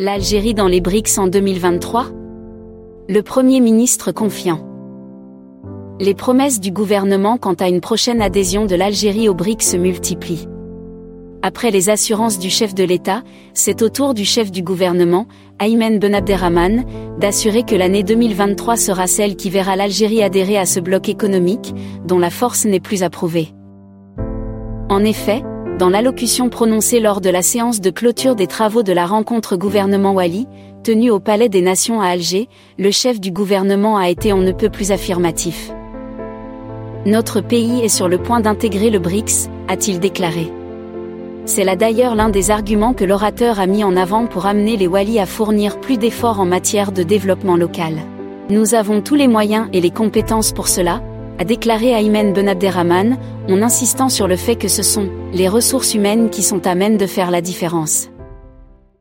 L'Algérie dans les BRICS en 2023 Le Premier ministre confiant. Les promesses du gouvernement quant à une prochaine adhésion de l'Algérie aux BRICS se multiplient. Après les assurances du chef de l'État, c'est au tour du chef du gouvernement, Aymen Ben Abderrahman, d'assurer que l'année 2023 sera celle qui verra l'Algérie adhérer à ce bloc économique, dont la force n'est plus approuvée. En effet, dans l'allocution prononcée lors de la séance de clôture des travaux de la rencontre gouvernement Wali, tenue au Palais des Nations à Alger, le chef du gouvernement a été on ne peut plus affirmatif. Notre pays est sur le point d'intégrer le BRICS, a-t-il déclaré. C'est là d'ailleurs l'un des arguments que l'orateur a mis en avant pour amener les Wali à fournir plus d'efforts en matière de développement local. Nous avons tous les moyens et les compétences pour cela, a déclaré Aymen Ben Abderrahman, en insistant sur le fait que ce sont les ressources humaines qui sont à même de faire la différence.